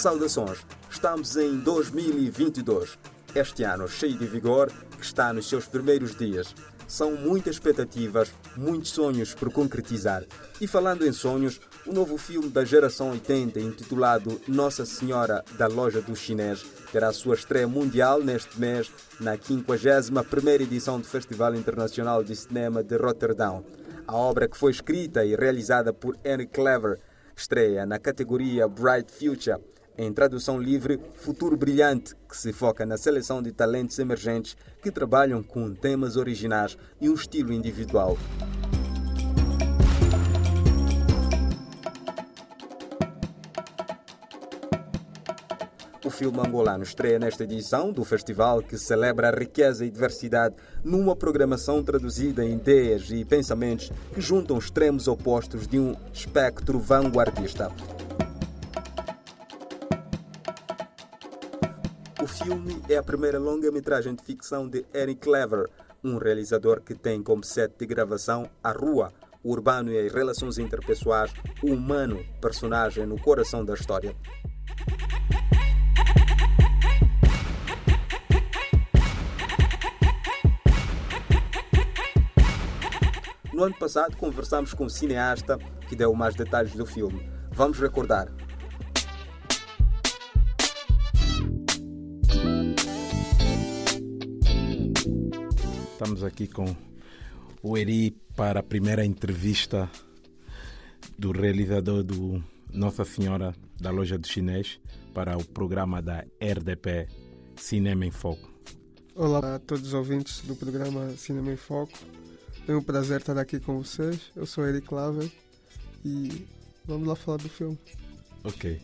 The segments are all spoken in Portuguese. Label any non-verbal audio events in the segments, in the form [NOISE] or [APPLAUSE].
Saudações! Estamos em 2022. Este ano cheio de vigor que está nos seus primeiros dias. São muitas expectativas, muitos sonhos por concretizar. E falando em sonhos, o novo filme da geração 80, intitulado Nossa Senhora da Loja do Chinês, terá sua estreia mundial neste mês, na 51ª edição do Festival Internacional de Cinema de Rotterdam. A obra que foi escrita e realizada por Henry Clever estreia na categoria Bright Future em tradução livre, Futuro Brilhante, que se foca na seleção de talentos emergentes que trabalham com temas originais e um estilo individual. O filme angolano estreia nesta edição do festival que celebra a riqueza e diversidade numa programação traduzida em ideias e pensamentos que juntam extremos opostos de um espectro vanguardista. Filme é a primeira longa-metragem de ficção de Eric Clever, um realizador que tem como set de gravação a rua, o urbano e as relações interpessoais, o humano, personagem no coração da história. No ano passado conversamos com o cineasta que deu mais detalhes do filme. Vamos recordar. Estamos aqui com o Eri para a primeira entrevista do realizador do Nossa Senhora da Loja do Chinês para o programa da RDP Cinema em Foco. Olá a todos os ouvintes do programa Cinema em Foco. Tenho o prazer de estar aqui com vocês. Eu sou Eric Claver e vamos lá falar do filme. Ok.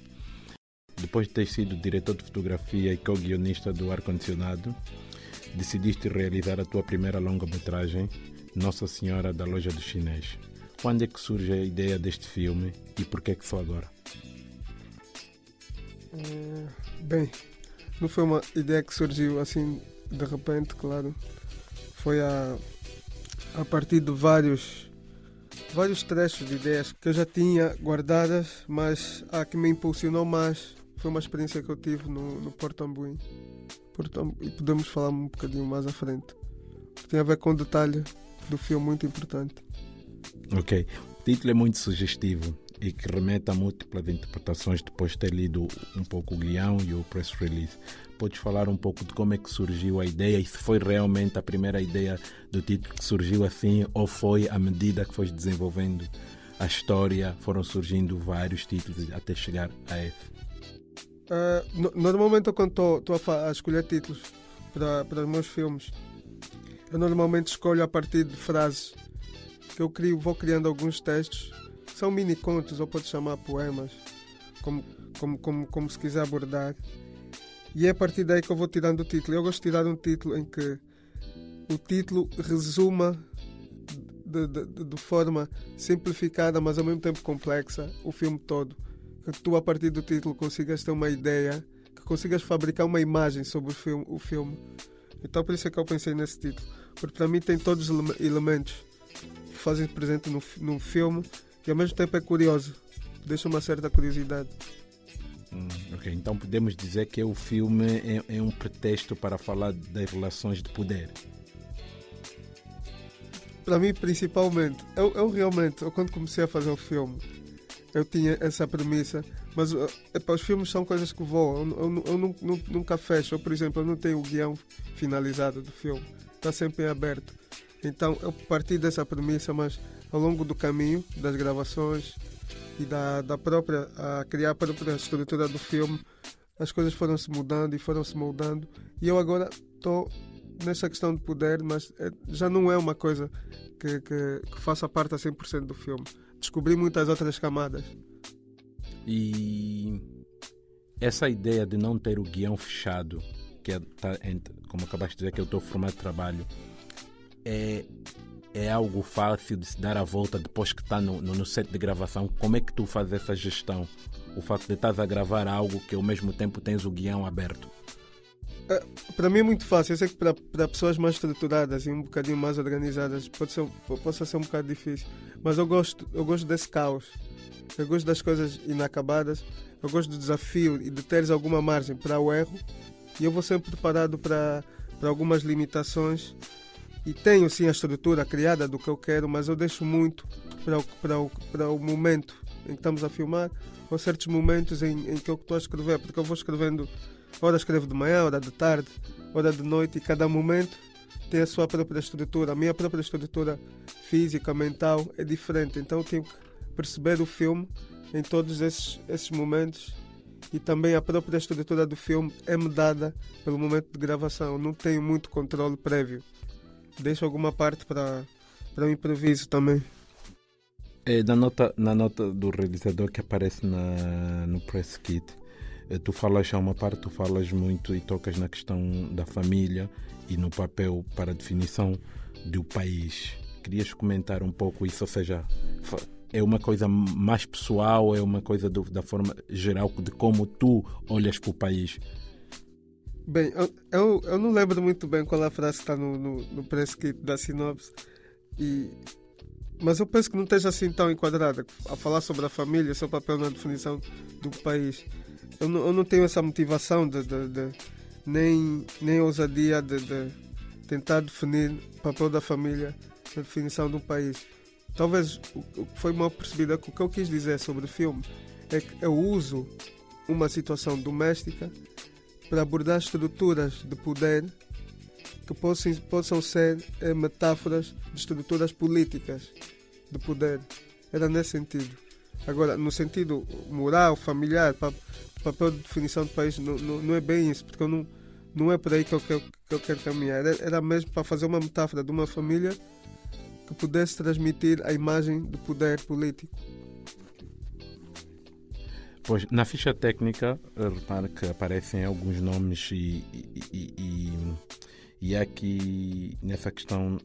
Depois de ter sido diretor de fotografia e co-guionista do Ar Condicionado, decidiste realizar a tua primeira longa-metragem, Nossa Senhora da Loja do Chinês. Quando é que surge a ideia deste filme e por que é que só agora? É, bem, não foi uma ideia que surgiu assim de repente, claro. Foi a, a partir de vários vários trechos de ideias que eu já tinha guardadas, mas a que me impulsionou mais foi uma experiência que eu tive no, no Porto Ambuim. E podemos falar um bocadinho mais à frente. Tem a ver com um detalhe do filme muito importante. Ok. O título é muito sugestivo e que remete a múltiplas interpretações depois de ter lido um pouco o guião e o press release. Podes falar um pouco de como é que surgiu a ideia e se foi realmente a primeira ideia do título que surgiu assim ou foi à medida que foi desenvolvendo a história, foram surgindo vários títulos até chegar a esse? Uh, no, normalmente, quando estou a, a, escolher títulos para, os meus filmes, eu normalmente escolho a partir de frases que eu crio, vou criando alguns textos, são mini contos, ou pode chamar poemas, como, como, como, como se quiser abordar. E é a partir daí que eu vou tirando o título. Eu gosto de tirar um título em que o título resuma de, de, de forma simplificada, mas ao mesmo tempo complexa, o filme todo que tu a partir do título consigas ter uma ideia, que consigas fabricar uma imagem sobre o filme. O filme. Então por isso é que eu pensei nesse título. Porque para mim tem todos os elementos que fazem presente no, no filme e ao mesmo tempo é curioso. Deixa uma certa curiosidade. Hum, ok, então podemos dizer que o filme é, é um pretexto para falar das relações de poder. Para mim, principalmente, eu, eu realmente, eu quando comecei a fazer o filme, eu tinha essa premissa. Mas epa, os filmes são coisas que voam. Eu, eu, eu, eu, nunca fecho. Eu, por exemplo, eu não tenho o guião finalizado do filme. Está sempre em aberto. Então eu parti dessa premissa, mas ao longo do caminho das gravações e da, da própria a criar a própria estrutura do filme, as coisas foram se mudando e foram se moldando. E eu agora estou nessa questão de poder, mas é, já não é uma coisa que, que, que faça parte a 100% do filme descobri muitas outras camadas. E essa ideia de não ter o guião fechado, que é, tá, como acabaste de dizer, que é o teu formato de trabalho, é, é algo fácil de se dar a volta depois que está no, no, no, set de gravação? Como é que tu fazes essa gestão? O facto de estás a gravar algo que ao mesmo tempo tens o guião aberto? É, para mim é muito fácil. Eu sei que para, pessoas mais estruturadas e um bocadinho mais organizadas pode ser, possa ser um bocado difícil. Mas eu gosto, eu gosto desse caos. Eu gosto das coisas inacabadas. eu gosto do desafio e de teres alguma margem para o erro e eu vou sempre preparado para, para algumas limitações e tenho sim a estrutura criada do que eu quero, mas eu deixo muito para o, para o, para o momento em que estamos a filmar ou certos momentos em, em que eu estou a escrever, porque eu vou escrevendo, ora escrevo de manhã, ora de tarde, hora de noite e cada momento tem a sua própria estrutura. A minha própria estrutura física, mental é diferente, então tenho que perceber o filme em todos esses, esses momentos e também a própria estrutura do filme é-me dada pelo momento de gravação. Não tenho muito controle prévio. Deixo alguma parte para, para o improviso também. É, na, nota, na nota do realizador que aparece na, no press kit, é, tu falas a uma parte, tu falas muito e tocas na questão da família e no papel para definição do país. Querias comentar um pouco isso, ou seja, é uma coisa mais pessoal, é uma coisa do, da forma geral de como tu olhas para o país? Bem, eu, eu, não lembro muito bem qual é a frase que está no, no, no press kit da sinopse, e, mas eu penso que não esteja assim tão enquadrada a falar sobre a família, seu papel na definição do país. Eu não, eu não tenho essa motivação de, de, de nem, nem ousadia de, de tentar definir o papel da família na definição de um país. Talvez o que foi mal percebido é o que eu quis dizer sobre o filme é que eu uso uma situação doméstica para abordar estruturas de poder que possam, possam ser eh, metáforas de estruturas políticas de poder. Era nesse sentido. Agora, no sentido moral, familiar, papel de definição de país, não, não, não é bem isso, porque eu não, não é por aí que eu, que eu, que eu quero caminhar. Era, era mesmo para fazer uma metáfora de uma família que pudesse transmitir a imagem do poder político. Pois, na ficha técnica, repare que aparecem alguns nomes e, e, e, e aqui nessa questão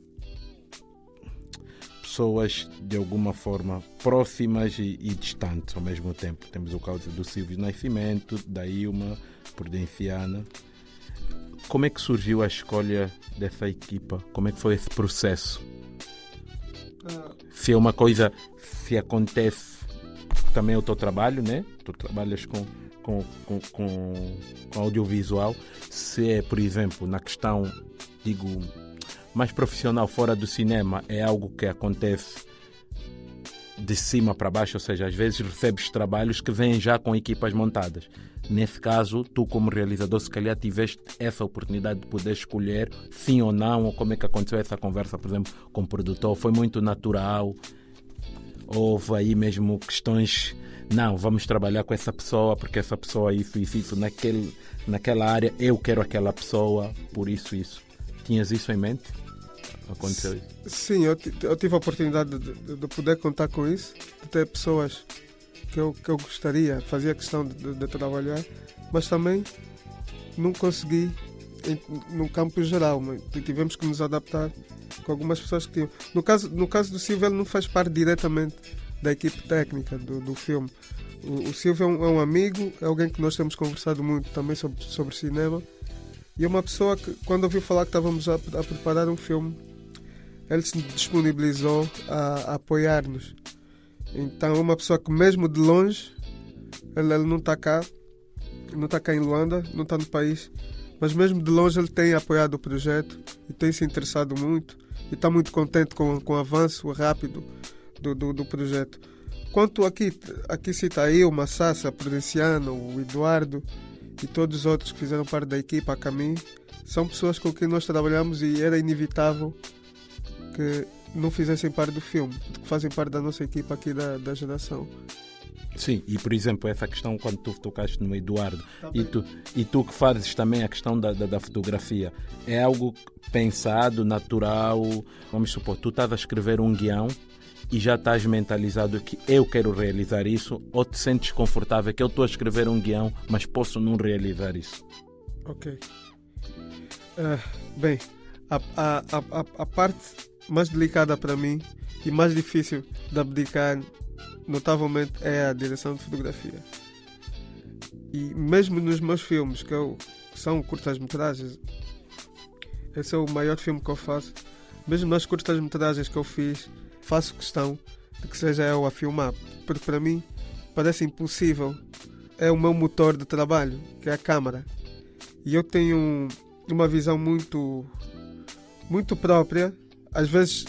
pessoas de alguma forma próximas e, e, distantes ao mesmo tempo. Temos o caso do Silvio Nascimento, da Ilma Prudenciana. Como é que surgiu a escolha dessa equipa? Como é que foi esse processo? se é uma coisa, se acontece também é o teu trabalho, né? Tu trabalhas com, com, com, com, audiovisual. Se é, por exemplo, na questão, digo, mais profissional fora do cinema, é algo que acontece de cima para baixo, ou seja, às vezes recebes trabalhos que vêm já com equipas montadas. Nesse caso, tu como realizador, se calhar tiveste essa oportunidade de poder escolher sim ou não, ou como é que aconteceu essa conversa, por exemplo, com o produtor, foi muito natural, houve aí mesmo questões, não, vamos trabalhar com essa pessoa, porque essa pessoa isso, isso, isso, naquele, naquela área, eu quero aquela pessoa, por isso, isso. Tinhas isso em mente? Aconteceu isso? Sim, eu, eu tive a oportunidade de, de, poder contar com isso, de ter pessoas que eu, que eu gostaria, fazia questão de, de, de trabalhar, mas também não consegui em, no campo geral, tivemos que nos adaptar com algumas pessoas que tinham. No caso, no caso do Silvio, ele não faz parte diretamente da equipe técnica do, do filme. O, o Silvio é um, é um, amigo, é alguém que nós temos conversado muito também sobre, sobre cinema. E é uma pessoa que, quando ouviu falar que estávamos a, a preparar um filme, ele se disponibilizou a, a apoiar-nos. Então uma pessoa que mesmo de longe, ele, ele não está cá, não está cá em Luanda, não está no país, mas mesmo de longe ele tem apoiado o projeto e tem se interessado muito e está muito contente com, com o avanço rápido do, do, do projeto. Quanto aqui, aqui cita eu, o Massassa, a Prudenciano, o Eduardo e todos os outros que fizeram parte da equipa a caminho, são pessoas com quem nós trabalhamos e era inevitável que não fizessem parte do filme, que fazem parte da nossa equipa aqui da, da geração. Sim, e por exemplo, essa questão quando tu tocaste no Eduardo tá e, tu, e tu que fazes também a questão da, da, da, fotografia, é algo pensado, natural? Vamos supor, tu estás a escrever um guião e já estás mentalizado que eu quero realizar isso, ou te sentes confortável que eu estou a escrever um guião, mas posso não realizar isso? Ok. Uh, bem, a, a, a, a parte mais delicada para mim e mais difícil de abdicar, notavelmente, é a direção de fotografia. E mesmo nos meus filmes, que, eu, são curtas-metragens, esse é o maior filme que eu faço. Mesmo nas curtas-metragens que eu fiz, faço questão de que seja eu a filmar, porque para mim parece impossível é o meu motor de trabalho, que é a câmara. E eu tenho uma visão muito, muito própria, às vezes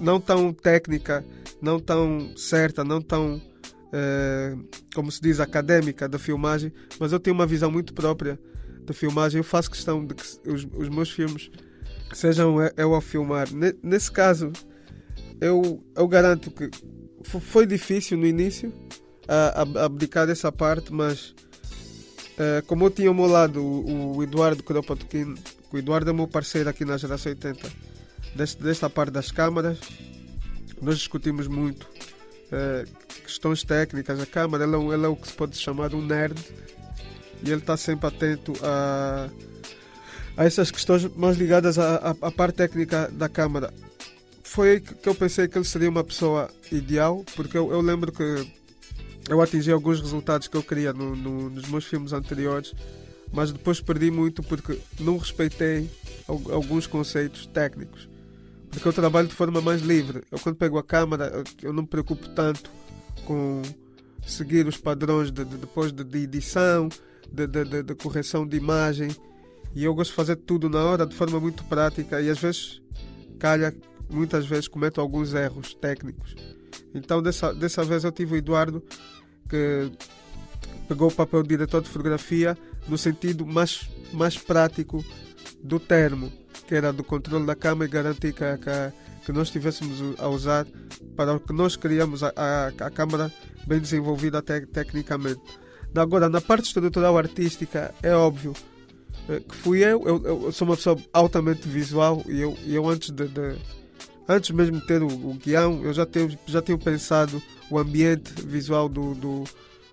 não tão técnica, não tão certa, não tão, eh, como se diz, académica da filmagem, mas eu tenho uma visão muito própria da filmagem. Eu faço questão de que os, os meus filmes sejam eu a filmar. Nesse caso, eu, eu garanto que foi difícil no início a, a abdicar dessa parte, mas uh, como eu tinha ao meu lado o, o Eduardo Kropotkin, o Eduardo é meu parceiro aqui na geração 80, deste, desta parte das câmaras, nós discutimos muito uh, questões técnicas. A câmara ele é, ele é o que se pode chamar um nerd e ele está sempre atento a, a essas questões mais ligadas à, à parte técnica da câmara foi aí que eu pensei que ele seria uma pessoa ideal, porque eu, eu lembro que eu atingi alguns resultados que eu queria no, no, nos meus filmes anteriores, mas depois perdi muito porque não respeitei alguns conceitos técnicos. Porque eu trabalho de forma mais livre. Eu, quando pego a câmera, eu não me preocupo tanto com seguir os padrões de, de depois de, de edição, de, correção de imagem. E eu gosto de fazer tudo na hora, de forma muito prática. E às vezes calha muitas vezes cometo alguns erros técnicos. Então, dessa, dessa vez eu tive o Eduardo que pegou o papel de diretor de fotografia no sentido mais, mais prático do termo, que era do controle da câmera e garantir que, que, que nós estivéssemos a usar para o que nós queríamos a, a, a câmera bem desenvolvida te, tecnicamente. Agora, na parte estrutural artística, é óbvio eh, que fui eu, eu, eu sou uma pessoa altamente visual e eu, eu antes de, de antes mesmo de ter o, o guião, eu já tenho, já tenho pensado o ambiente visual do, do,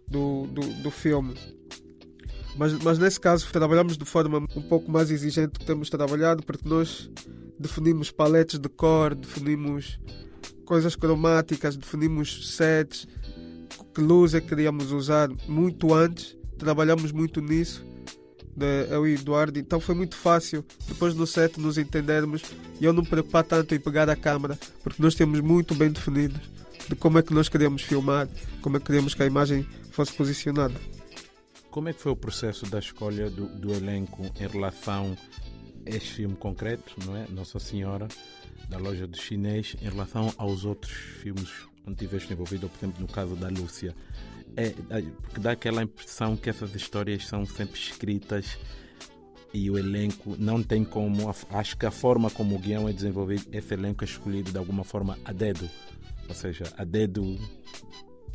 do, do, do filme. Mas, mas nesse caso trabalhamos de forma um pouco mais exigente que temos trabalhado, porque nós definimos paletes de cor, definimos coisas cromáticas, definimos sets, que luz é que queríamos usar muito antes, trabalhamos muito nisso de eu e Eduardo, então foi muito fácil depois no set nos entendermos e eu não me preocupar tanto em pegar a câmera, porque nós temos muito bem definido de como é que nós queríamos filmar, como é que queríamos que a imagem fosse posicionada. Como é que foi o processo da escolha do, do elenco em relação a este filme concreto, não é? Nossa Senhora, da loja do chinês, em relação aos outros filmes onde tiveste envolvido, por exemplo, no caso da Lúcia? é, porque dá aquela impressão que essas histórias são sempre escritas e o elenco não tem como. Acho que a forma como o guião é desenvolvido, esse elenco é escolhido de alguma forma a dedo. Ou seja, a dedo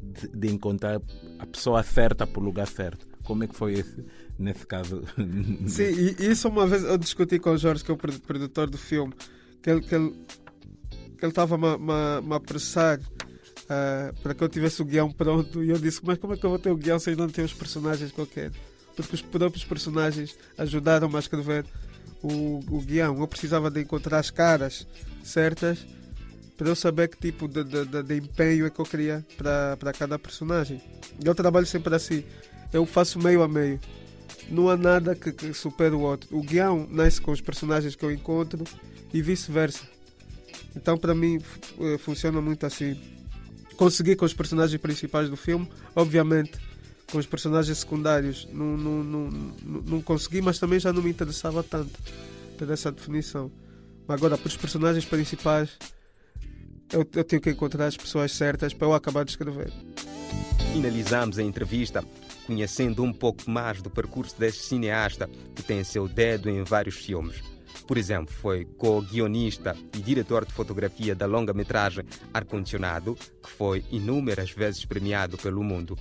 de, de encontrar a pessoa certa para o lugar certo. Como é que foi esse, nesse caso? [LAUGHS] Sim, e isso uma vez eu discuti com o Jorge, que é o produtor do filme, que ele que ele estava a apressar uh, para que eu tivesse o guião pronto. E eu disse: Mas como é que eu vou ter o guião se ainda não tenho os personagens qualquer? Porque os próprios personagens ajudaram-me a escrever o, o guião. Eu precisava de encontrar as caras certas para eu saber que tipo de, de, de, de empenho é que eu queria para, cada personagem. Eu trabalho sempre assim. Eu faço meio a meio. Não há nada que, que supere o outro. O guião nasce com os personagens que eu encontro e vice-versa. Então, para mim, eh, funciona muito assim consegui com os personagens principais do filme, obviamente com os personagens secundários não, não, não, não, consegui, mas também já não me interessava tanto ter essa definição. Agora, para os personagens principais, eu, eu tenho que encontrar as pessoas certas para eu acabar de escrever. Finalizamos a entrevista conhecendo um pouco mais do percurso deste cineasta que tem seu dedo em vários filmes. Por exemplo, foi co-guionista e diretor de fotografia da longa-metragem Ar-Condicionado, que foi inúmeras vezes premiado pelo mundo.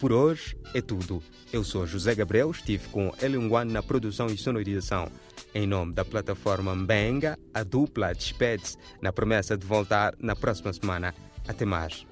Por hoje é tudo. Eu sou José Gabriel, estive com Ellen One na produção e sonorização. Em nome da plataforma Mbenga, a dupla despede-se na promessa de voltar na próxima semana. Até mais.